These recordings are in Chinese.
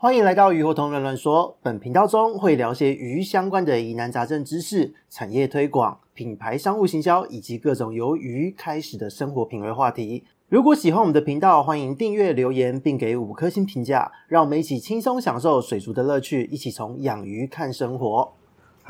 欢迎来到鱼活同人乱说。本频道中会聊些鱼相关的疑难杂症知识、产业推广、品牌商务行销以及各种由鱼开始的生活品味话题。如果喜欢我们的频道，欢迎订阅、留言并给五颗星评价，让我们一起轻松享受水族的乐趣，一起从养鱼看生活。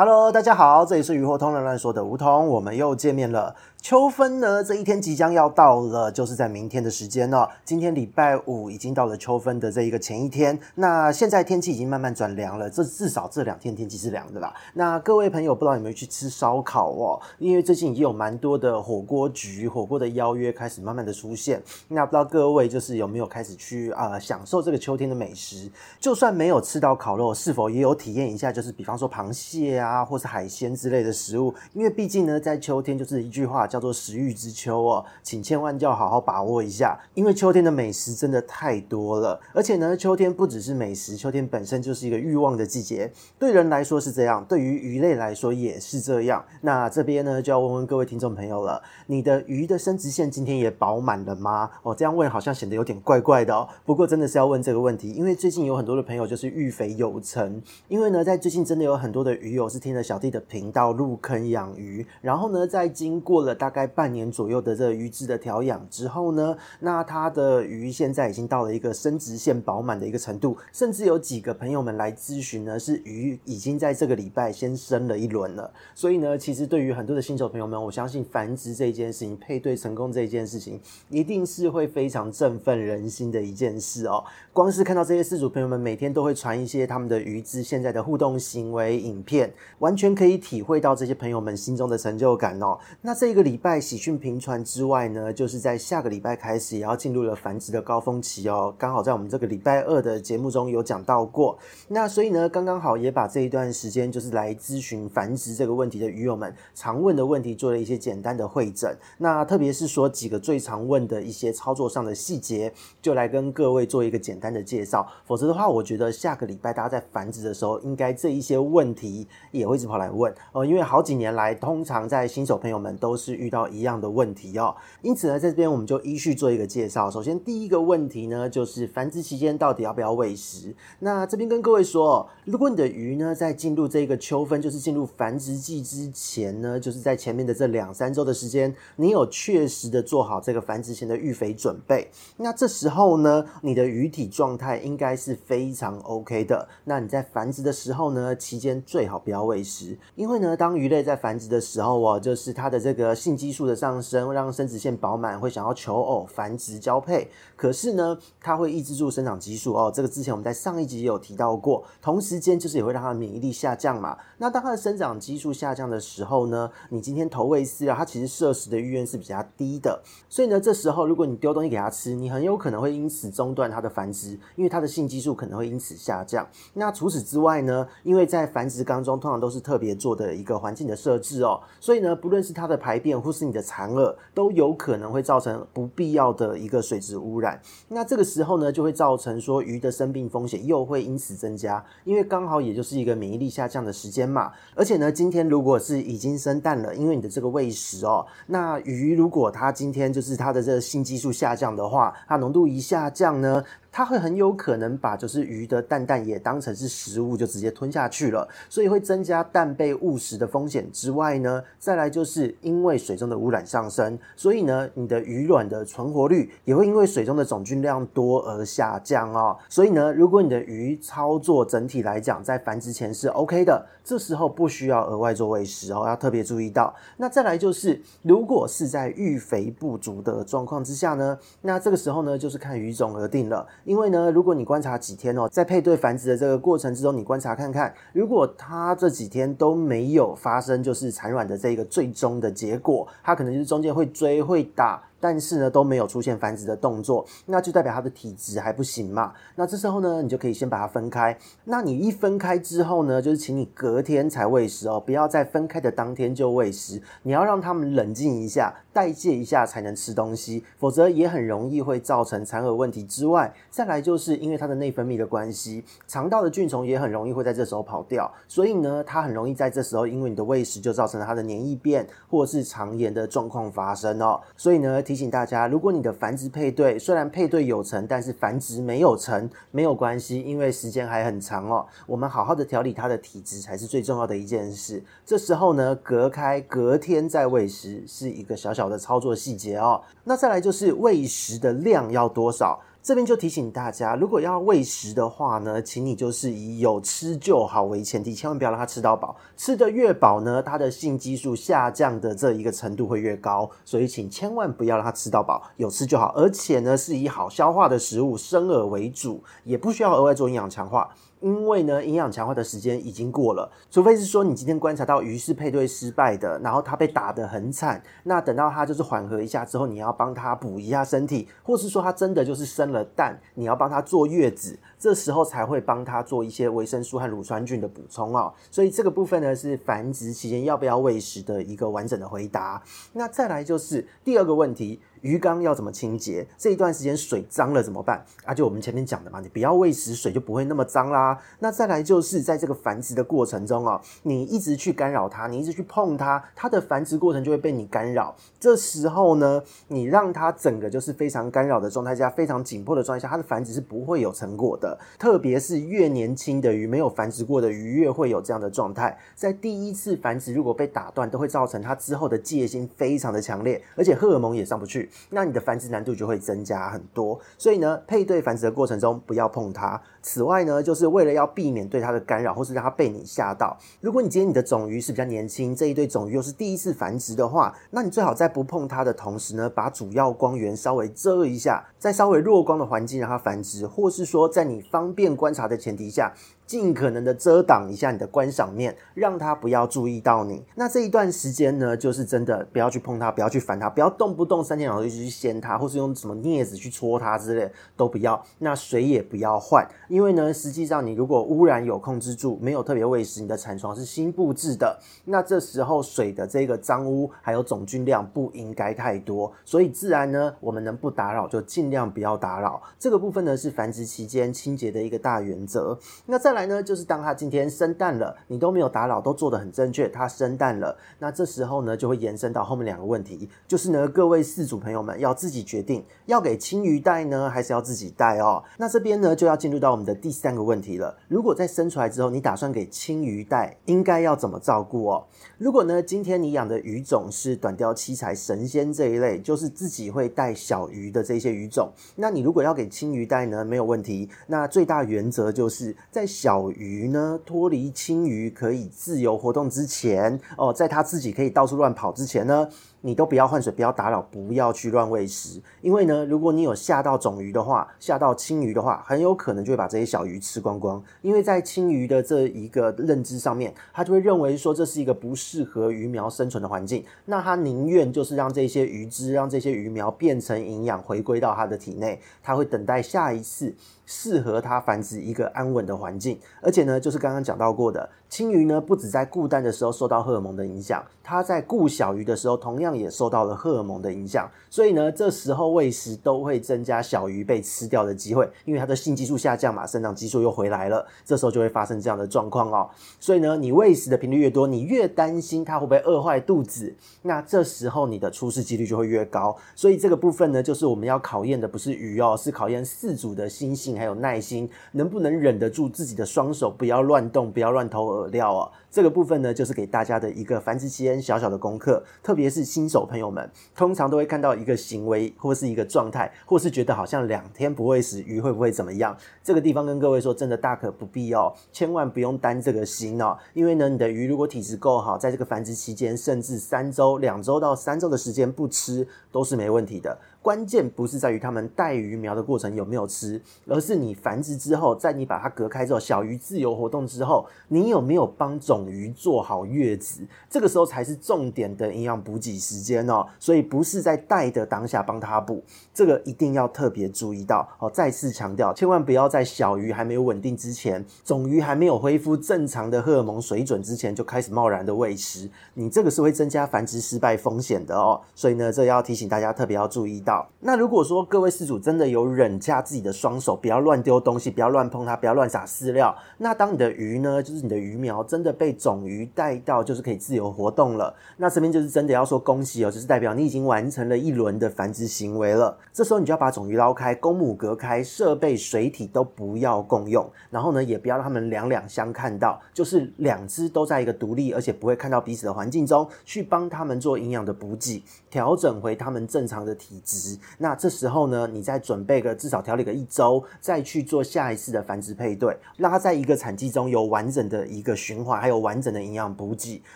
Hello，大家好，这里是鱼货通乱乱说的梧桐，我们又见面了。秋分呢，这一天即将要到了，就是在明天的时间了。今天礼拜五已经到了秋分的这一个前一天。那现在天气已经慢慢转凉了，这至少这两天天气是凉的啦。那各位朋友，不知道有没有去吃烧烤哦？因为最近已经有蛮多的火锅局、火锅的邀约开始慢慢的出现。那不知道各位就是有没有开始去啊、享受这个秋天的美食？就算没有吃到烤肉，是否也有体验一下？就是比方说螃蟹啊，啊或是海鲜之类的食物？因为毕竟呢，在秋天就是一句话。叫做食欲之秋哦，请千万要好好把握一下，因为秋天的美食真的太多了，而且呢，秋天不只是美食，秋天本身就是一个欲望的季节。对人来说是这样，对于鱼类来说也是这样。那这边呢，就要问问各位听众朋友了，你的鱼的生殖腺今天也饱满了吗？哦，这样问好像显得有点怪怪的哦。不过真的是要问这个问题，因为最近有很多的朋友就是育肥有成，因为呢，在最近真的有很多的鱼友是听了小弟的频道入坑养鱼，然后呢，在经过了大概半年左右的这个鱼质的调养之后呢，那他的鱼现在已经到了一个生殖腺饱满的一个程度，甚至有几个朋友们来咨询呢，是鱼已经在这个礼拜先生了一轮了。所以呢，其实对于很多的新手朋友们，我相信繁殖这件事情、配对成功这件事情，一定是会非常振奋人心的一件事哦。光是看到这些饲主朋友们每天都会传一些他们的鱼质现在的互动行为影片，完全可以体会到这些朋友们心中的成就感哦。那这一个礼拜。喜讯频传之外呢，就是在下个礼拜开始也要进入了繁殖的高峰期哦。刚好在我们这个礼拜二的节目中有讲到过，那所以呢，刚刚好也把这一段时间就是来咨询繁殖这个问题的鱼友们常问的问题做了一些简单的会诊。那特别是说几个最常问的一些操作上的细节，就来跟各位做一个简单的介绍。否则的话，我觉得下个礼拜大家在繁殖的时候，应该这一些问题也会一直跑来问哦。因为好几年来，通常在新手朋友们都是遇到一样的问题哦，因此呢，在这边我们就依序做一个介绍。首先，第一个问题呢，就是繁殖期间到底要不要喂食？那这边跟各位说，如果你的鱼呢，在进入这个秋分，就是进入繁殖季之前呢，就是在前面的这两三周的时间，你有确实的做好这个繁殖前的育肥准备，那这时候呢，你的鱼体状态应该是非常 OK 的。那你在繁殖的时候呢，期间最好不要喂食，因为呢，当鱼类在繁殖的时候哦，就是它的这个性激素的上升，会让生殖腺饱满，会想要求偶、繁殖、交配。可是呢，它会抑制住生长激素哦。这个之前我们在上一集也有提到过。同时间就是也会让它的免疫力下降嘛。那当它的生长激素下降的时候呢，你今天投喂饲料，它其实摄食的意愿是比较低的。所以呢，这时候如果你丢东西给它吃，你很有可能会因此中断它的繁殖，因为它的性激素可能会因此下降。那除此之外呢，因为在繁殖缸中通常都是特别做的一个环境的设置哦，所以呢，不论是它的排便或是你的残饵，都有可能会造成不必要的一个水质污染。那这个时候呢，就会造成说鱼的生病风险又会因此增加，因为刚好也就是一个免疫力下降的时间嘛。而且呢，今天如果是已经生蛋了，因为你的这个喂食哦，那鱼如果它今天就是它的这个性激素下降的话，它浓度一下降呢。它会很有可能把就是鱼的蛋蛋也当成是食物，就直接吞下去了，所以会增加蛋被误食的风险之外呢，再来就是因为水中的污染上升，所以呢，你的鱼卵的存活率也会因为水中的总菌量多而下降哦。所以呢，如果你的鱼操作整体来讲在繁殖前是 OK 的，这时候不需要额外做喂食哦，要特别注意到。那再来就是，如果是在育肥不足的状况之下呢，那这个时候呢，就是看鱼种而定了。因为呢，如果你观察几天哦，在配对繁殖的这个过程之中，你观察看看，如果它这几天都没有发生就是产卵的这个最终的结果，它可能就是中间会追会打。但是呢，都没有出现繁殖的动作，那就代表它的体质还不行嘛。那这时候呢，你就可以先把它分开。那你一分开之后呢，就是请你隔天才喂食哦，不要在分开的当天就喂食。你要让它们冷静一下，代谢一下才能吃东西，否则也很容易会造成残饵问题之外，再来就是因为它的内分泌的关系，肠道的菌虫也很容易会在这时候跑掉，所以呢，它很容易在这时候因为你的喂食就造成了它的黏液便或是肠炎的状况发生哦。所以呢。提醒大家，如果你的繁殖配对虽然配对有成，但是繁殖没有成，没有关系，因为时间还很长哦。我们好好的调理它的体质才是最重要的一件事。这时候呢，隔开隔天再喂食是一个小小的操作细节哦。那再来就是喂食的量要多少。这边就提醒大家，如果要喂食的话呢，请你就是以有吃就好为前提，千万不要让它吃到饱。吃得越饱呢，它的性激素下降的这一个程度会越高，所以请千万不要让它吃到饱，有吃就好。而且呢，是以好消化的食物，生饵为主，也不需要额外做营养强化。因为呢，营养强化的时间已经过了，除非是说你今天观察到鱼是配对失败的，然后它被打得很惨，那等到它就是缓和一下之后，你要帮它补一下身体，或是说它真的就是生了蛋，你要帮它坐月子，这时候才会帮它做一些维生素和乳酸菌的补充哦。所以这个部分呢，是繁殖期间要不要喂食的一个完整的回答。那再来就是第二个问题。鱼缸要怎么清洁？这一段时间水脏了怎么办？啊，就我们前面讲的嘛，你不要喂食水就不会那么脏啦。那再来就是在这个繁殖的过程中哦，你一直去干扰它，你一直去碰它，它的繁殖过程就会被你干扰。这时候呢，你让它整个就是非常干扰的状态下，非常紧迫的状态下，它的繁殖是不会有成果的。特别是越年轻的鱼，没有繁殖过的鱼，越会有这样的状态。在第一次繁殖如果被打断，都会造成它之后的戒心非常的强烈，而且荷尔蒙也上不去。那你的繁殖难度就会增加很多，所以呢，配对繁殖的过程中不要碰它。此外呢，就是为了要避免对它的干扰，或是让它被你吓到。如果你今天你的种鱼是比较年轻，这一对种鱼又是第一次繁殖的话，那你最好在不碰它的同时呢，把主要光源稍微遮一下，在稍微弱光的环境让它繁殖，或是说在你方便观察的前提下。尽可能的遮挡一下你的观赏面，让他不要注意到你。那这一段时间呢，就是真的不要去碰它，不要去烦它，不要动不动三天两头就去掀它，或是用什么镊子去戳它之类都不要。那水也不要换，因为呢，实际上你如果污染有控制住，没有特别喂食，你的产床是新布置的，那这时候水的这个脏污还有总菌量不应该太多，所以自然呢，我们能不打扰就尽量不要打扰。这个部分呢，是繁殖期间清洁的一个大原则。那再来。呢，就是当它今天生蛋了，你都没有打扰，都做得很正确，它生蛋了，那这时候呢，就会延伸到后面两个问题，就是呢，各位饲主朋友们要自己决定，要给青鱼带呢，还是要自己带哦。那这边呢，就要进入到我们的第三个问题了。如果在生出来之后，你打算给青鱼带，应该要怎么照顾哦？如果呢，今天你养的鱼种是短鯛、七彩、神仙这一类，就是自己会带小鱼的这些鱼种，那你如果要给青鱼带呢，没有问题。那最大原则就是在小鱼呢，脱离青鱼可以自由活动之前，哦，在它自己可以到处乱跑之前呢。你都不要换水，不要打扰，不要去乱喂食，因为呢，如果你有吓到种鱼的话，吓到青鱼的话，很有可能就会把这些小鱼吃光光。因为在青鱼的这一个认知上面，它就会认为说这是一个不适合鱼苗生存的环境，那它宁愿就是让这些鱼汁，让这些鱼苗变成营养回归到它的体内，它会等待下一次适合它繁殖一个安稳的环境。而且呢，就是刚刚讲到过的，青鱼呢不止在顾蛋的时候受到荷尔蒙的影响，它在顾小鱼的时候同样。也受到了荷尔蒙的影响，所以呢，这时候喂食都会增加小鱼被吃掉的机会，因为它的性激素下降嘛，生长激素又回来了，这时候就会发生这样的状况哦。所以呢，你喂食的频率越多，你越担心它会不会饿坏肚子，那这时候你的出事几率就会越高。所以这个部分呢，就是我们要考验的不是鱼哦，是考验饲主的心性还有耐心，能不能忍得住自己的双手，不要乱动，不要乱投饵料哦。这个部分呢，就是给大家的一个繁殖期间小小的功课，特别是新手朋友们，通常都会看到一个行为或是一个状态，或是觉得好像两天不喂食鱼会不会怎么样？这个地方跟各位说，真的大可不必哦，千万不用担这个心哦，因为呢，你的鱼如果体质够好，在这个繁殖期间，甚至三周、两周到三周的时间不吃都是没问题的。关键不是在于他们带鱼苗的过程有没有吃，而是你繁殖之后，在你把它隔开之后，小鱼自由活动之后，你有没有帮种鱼做好月子？这个时候才是重点的营养补给时间哦。所以不是在带的当下帮它补，这个一定要特别注意到哦。再次强调，千万不要在小鱼还没有稳定之前，种鱼还没有恢复正常的荷尔蒙水准之前，就开始贸然的喂食，你这个是会增加繁殖失败风险的哦。所以呢，这要提醒大家特别要注意。到。那如果说各位饲主真的有忍下自己的双手，不要乱丢东西，不要乱碰它，不要乱撒饲料，那当你的鱼呢，就是你的鱼苗真的被种鱼带到，就是可以自由活动了，那这边就是真的要说恭喜哦，就是代表你已经完成了一轮的繁殖行为了。这时候你就要把种鱼捞开，公母隔开，设备、水体都不要共用，然后呢，也不要让它们两两相看到，就是两只都在一个独立而且不会看到彼此的环境中，去帮他们做营养的补给，调整回他们正常的体质。那这时候呢，你再准备个至少调理个一周，再去做下一次的繁殖配对，让它在一个产季中有完整的一个循环，还有完整的营养补给。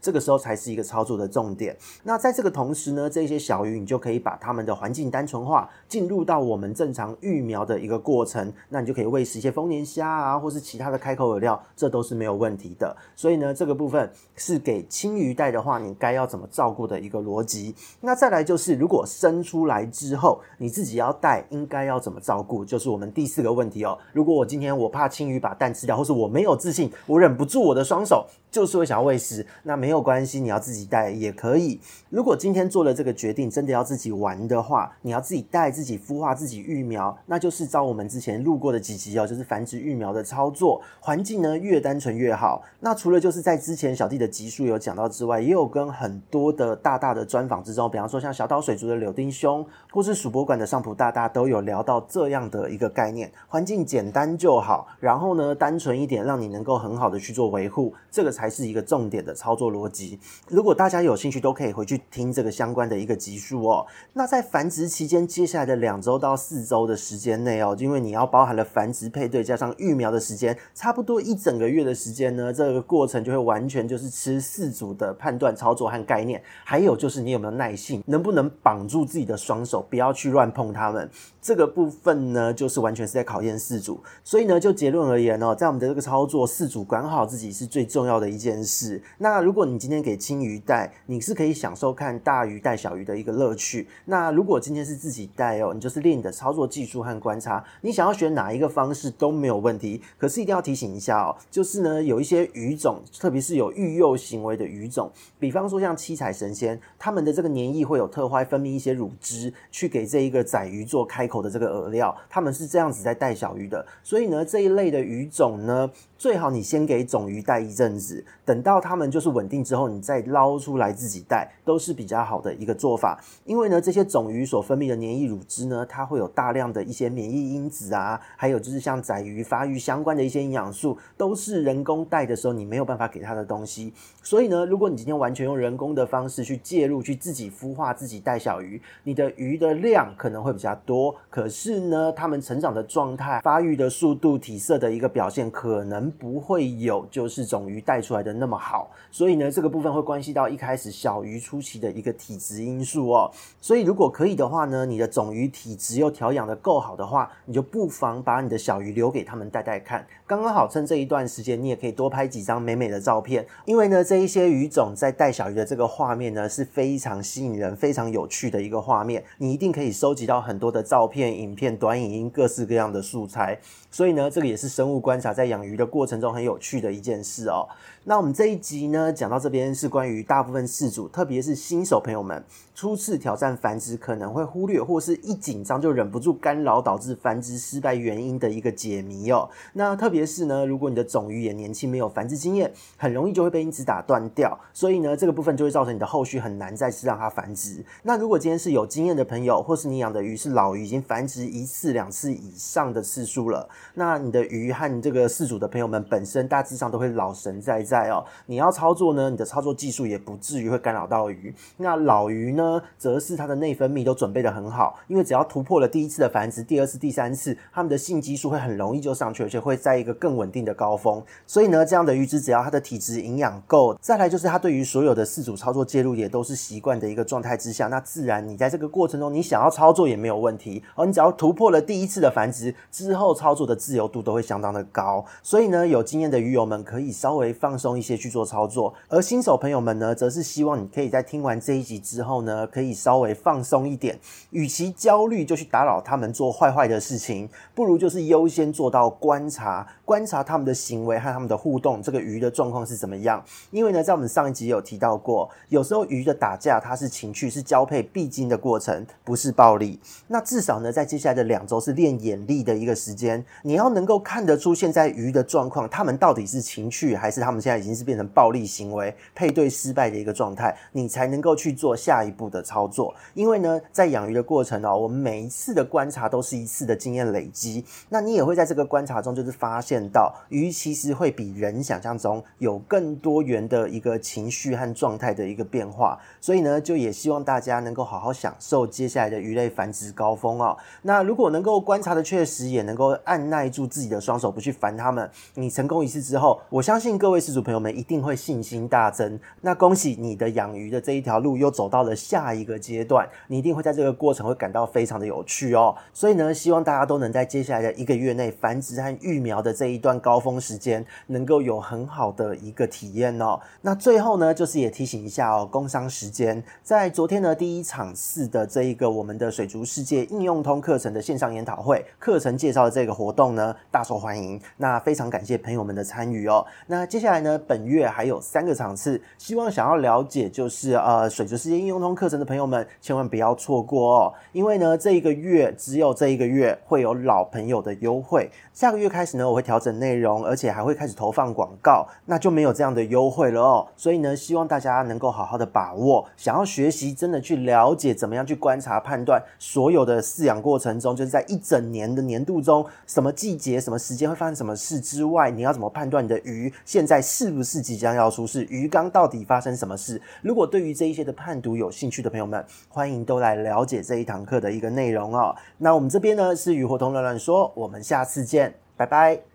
这个时候才是一个操作的重点。那在这个同时呢，这些小鱼你就可以把它们的环境单纯化，进入到我们正常育苗的一个过程。那你就可以喂食一些丰年虾啊，或是其他的开口饵料，这都是没有问题的。所以呢，这个部分是给青鱼带的话，你该要怎么照顾的一个逻辑。那再来就是，如果生出来之之后你自己要带，应该要怎么照顾？就是我们第四个问题哦。如果我今天我怕青鱼把蛋吃掉，或是我没有自信，我忍不住我的双手，就是会想要喂食，那没有关系，你要自己带也可以。如果今天做了这个决定，真的要自己玩的话，你要自己带、自己孵化、自己育苗，那就是照我们之前录过的几集哦，就是繁殖育苗的操作，环境呢越单纯越好。那除了就是在之前小弟的集数有讲到之外，也有跟很多的大大的专访之中，比方说像小岛水族的柳丁兄，或是鼠博馆的上普大大，都有聊到这样的一个概念：环境简单就好，然后呢单纯一点，让你能够很好的去做维护，这个才。是一个重点的操作逻辑。如果大家有兴趣，都可以回去听这个相关的一个集数哦。那在繁殖期间，接下来的两周到四周的时间内哦，因为你要包含了繁殖配对加上育苗的时间，差不多一整个月的时间呢，这个过程就会完全就是吃饲主的判断、操作和概念，还有就是你有没有耐性，能不能绑住自己的双手，不要去乱碰它们。这个部分呢，就是完全是在考验饲主。所以呢，就结论而言哦，在我们的这个操作，饲主管好自己是最重要的。一件事，那如果你今天给青鱼带，你是可以享受看大鱼带小鱼的一个乐趣。那如果今天是自己带哦，你就是练你的操作技术和观察，你想要选哪一个方式都没有问题。可是一定要提醒一下哦，就是呢，有一些鱼种，特别是有育幼行为的鱼种，比方说像七彩神仙，它们的这个黏液会有特坏，分泌一些乳汁去给这一个仔鱼做开口的这个饵料，他们是这样子在带小鱼的。所以呢，这一类的鱼种呢，最好你先给种鱼带一阵子。等到它们就是稳定之后，你再捞出来自己带，都是比较好的一个做法。因为呢，这些种鱼所分泌的黏液乳汁呢，它会有大量的一些免疫因子啊，还有就是像仔鱼发育相关的一些营养素，都是人工带的时候你没有办法给它的东西。所以呢，如果你今天完全用人工的方式去介入，去自己孵化、自己带小鱼，你的鱼的量可能会比较多，可是呢，它们成长的状态、发育的速度、体色的一个表现，可能不会有就是种鱼带出来的那么好，所以呢，这个部分会关系到一开始小鱼初期的一个体质因素哦。所以如果可以的话呢，你的种鱼体质又调养得够好的话，你就不妨把你的小鱼留给他们带带看，刚刚好趁这一段时间，你也可以多拍几张美美的照片。因为呢，这一些鱼种在带小鱼的这个画面呢，是非常吸引人、非常有趣的一个画面，你一定可以收集到很多的照片、影片、短影音，各式各样的素材。所以呢，这个也是生物观察在养鱼的过程中很有趣的一件事哦。那我们这一集呢，讲到这边是关于大部分饲主，特别是新手朋友们初次挑战繁殖可能会忽略，或是一紧张就忍不住干扰，导致繁殖失败原因的一个解谜哦。那特别是呢，如果你的种鱼也年轻，没有繁殖经验，很容易就会被因此打断掉。所以呢，这个部分就会造成你的后续很难再次让它繁殖。那如果今天是有经验的朋友，或是你养的鱼是老鱼，已经繁殖一次两次以上的次数了，那你的鱼和你这个饲主的朋友们本身大致上都会老神在在。哦，你要操作呢，你的操作技术也不至于会干扰到鱼。那老鱼呢，则是它的内分泌都准备得很好，因为只要突破了第一次的繁殖，第二次、第三次，它们的性激素会很容易就上去，而且会在一个更稳定的高峰。所以呢，这样的鱼只只要它的体质营养够，再来就是它对于所有的饲主操作介入也都是习惯的一个状态之下，那自然你在这个过程中，你想要操作也没有问题。而你只要突破了第一次的繁殖之后，操作的自由度都会相当的高。所以呢，有经验的鱼友们可以稍微放松。一些去做操作，而新手朋友们呢，则是希望你可以在听完这一集之后呢，可以稍微放松一点。与其焦虑就去打扰他们做坏坏的事情，不如就是优先做到观察，观察他们的行为和他们的互动，这个鱼的状况是怎么样。因为呢，在我们上一集有提到过，有时候鱼的打架它是情趣，是交配必经的过程。不是暴力。那至少呢，在接下来的两周是练眼力的一个时间，你要能够看得出现在鱼的状况，他们到底是情趣还是他们现在已经是变成暴力行为、配对失败的一个状态，你才能够去做下一步的操作。因为呢，在养鱼的过程哦，我们每一次的观察都是一次的经验累积，那你也会在这个观察中就是发现到鱼其实会比人想象中有更多元的一个情绪和状态的一个变化，所以呢，就也希望大家能够好好享受接下来的鱼类繁殖高峰哦。那如果能够观察的确实，也能够按耐住自己的双手，不去烦他们，你成功一次之后，我相信各位饲主朋友们一定会信心大增。那恭喜你的养鱼的这一条路又走到了下一个阶段，你一定会在这个过程会感到非常的有趣哦。所以呢，希望大家都能在接下来的一个月内繁殖和育苗的这一段高峰时间，能够有很好的一个体验哦。那最后呢，就是也提醒一下哦，工商时间，在昨天呢第一场次的这一个我们的水族世界应用通课程的线上研讨会课程介绍的这个活动呢大受欢迎，那非常感谢朋友们的参与哦。那接下来呢，本月还有三个场次，希望想要了解就是呃水族世界应用通课程的朋友们千万不要错过哦，因为呢这一个月只有这一个月会有老朋友的优惠，下个月开始呢我会调整内容，而且还会开始投放广告，那就没有这样的优惠了哦。所以呢，希望大家能够好好的把握，想要学习真的去了解怎么样去观察判断所有的饲养过程中，就是在一整年的年度中，什么季节、什么时间会发生什么事之外，你要怎么判断你的鱼现在是不是即将要出事？鱼缸到底发生什么事？如果对于这一些的判读有兴趣的朋友们，欢迎都来了解这一堂课的一个内容哦。那我们这边呢是鱼活通乱乱说，我们下次见，拜拜。